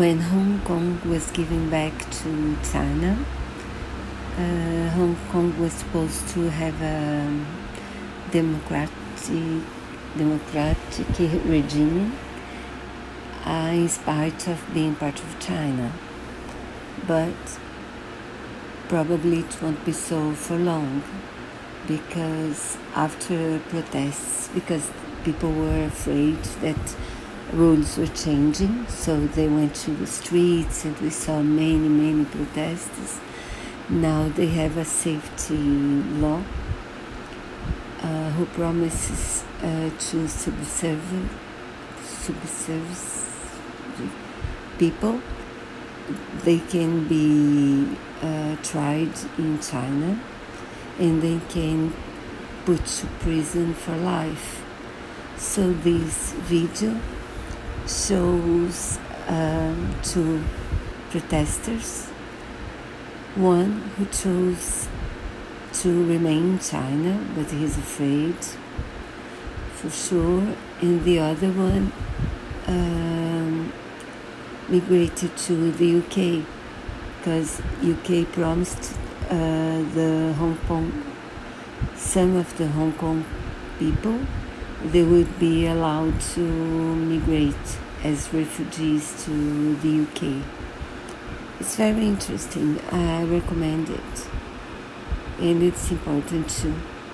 when Hong Kong was given back to China, uh, Hong Kong was supposed to have a democratic democratic regime uh, in spite of being part of China. But probably it won't be so for long because after protests, because people were afraid that rules were changing, so they went to the streets and we saw many, many protests. Now they have a safety law uh, who promises uh, to subserve, subserve people. They can be uh, tried in China and they can put to prison for life. So this video shows um, two protesters, one who chose to remain in China but he's afraid for sure, and the other one um, migrated to the UK because UK promised uh, the Hong Kong some of the Hong Kong people they would be allowed to migrate as refugees to the UK. It's very interesting. I recommend it. And it's important too.